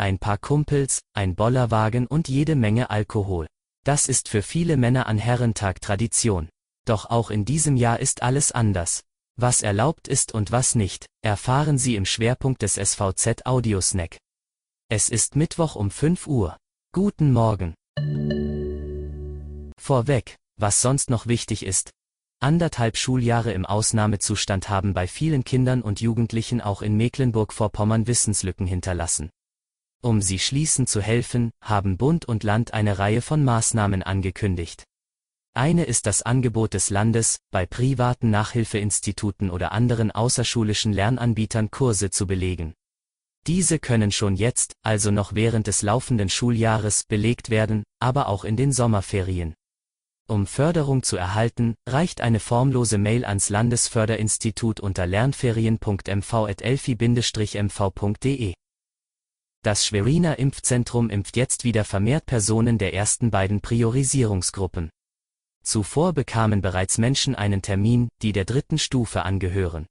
ein paar Kumpels, ein Bollerwagen und jede Menge Alkohol. Das ist für viele Männer an Herrentag Tradition. Doch auch in diesem Jahr ist alles anders. Was erlaubt ist und was nicht, erfahren Sie im Schwerpunkt des SVZ Audiosnack. Es ist Mittwoch um 5 Uhr. Guten Morgen. Vorweg, was sonst noch wichtig ist. Anderthalb Schuljahre im Ausnahmezustand haben bei vielen Kindern und Jugendlichen auch in Mecklenburg-Vorpommern Wissenslücken hinterlassen. Um sie schließen zu helfen, haben Bund und Land eine Reihe von Maßnahmen angekündigt. Eine ist das Angebot des Landes, bei privaten Nachhilfeinstituten oder anderen außerschulischen Lernanbietern Kurse zu belegen. Diese können schon jetzt, also noch während des laufenden Schuljahres, belegt werden, aber auch in den Sommerferien. Um Förderung zu erhalten, reicht eine formlose Mail ans Landesförderinstitut unter lernferien.mv.elfi-mv.de. Das Schweriner Impfzentrum impft jetzt wieder vermehrt Personen der ersten beiden Priorisierungsgruppen. Zuvor bekamen bereits Menschen einen Termin, die der dritten Stufe angehören.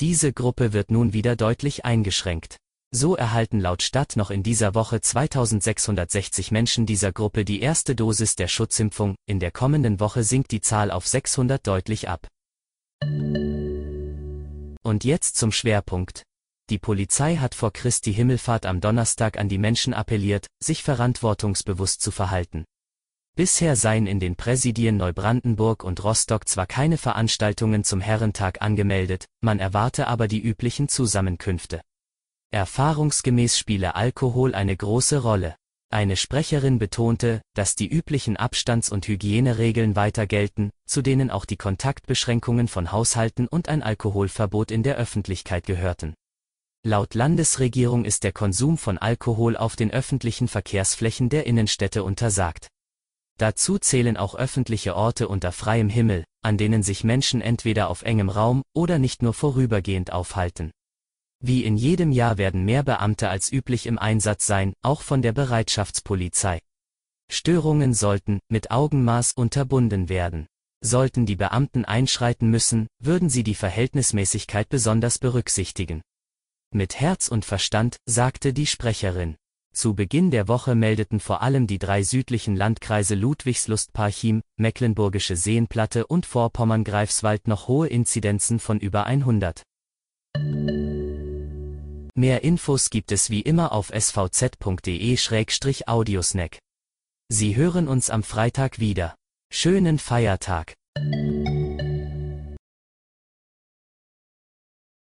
Diese Gruppe wird nun wieder deutlich eingeschränkt. So erhalten laut Stadt noch in dieser Woche 2660 Menschen dieser Gruppe die erste Dosis der Schutzimpfung, in der kommenden Woche sinkt die Zahl auf 600 deutlich ab. Und jetzt zum Schwerpunkt. Die Polizei hat vor Christi Himmelfahrt am Donnerstag an die Menschen appelliert, sich verantwortungsbewusst zu verhalten. Bisher seien in den Präsidien Neubrandenburg und Rostock zwar keine Veranstaltungen zum Herrentag angemeldet, man erwarte aber die üblichen Zusammenkünfte. Erfahrungsgemäß spiele Alkohol eine große Rolle. Eine Sprecherin betonte, dass die üblichen Abstands- und Hygieneregeln weiter gelten, zu denen auch die Kontaktbeschränkungen von Haushalten und ein Alkoholverbot in der Öffentlichkeit gehörten. Laut Landesregierung ist der Konsum von Alkohol auf den öffentlichen Verkehrsflächen der Innenstädte untersagt. Dazu zählen auch öffentliche Orte unter freiem Himmel, an denen sich Menschen entweder auf engem Raum oder nicht nur vorübergehend aufhalten. Wie in jedem Jahr werden mehr Beamte als üblich im Einsatz sein, auch von der Bereitschaftspolizei. Störungen sollten, mit Augenmaß unterbunden werden. Sollten die Beamten einschreiten müssen, würden sie die Verhältnismäßigkeit besonders berücksichtigen. Mit Herz und Verstand, sagte die Sprecherin. Zu Beginn der Woche meldeten vor allem die drei südlichen Landkreise Ludwigslust-Parchim, Mecklenburgische Seenplatte und Vorpommern-Greifswald noch hohe Inzidenzen von über 100. Mehr Infos gibt es wie immer auf svz.de-audiosnack. Sie hören uns am Freitag wieder. Schönen Feiertag.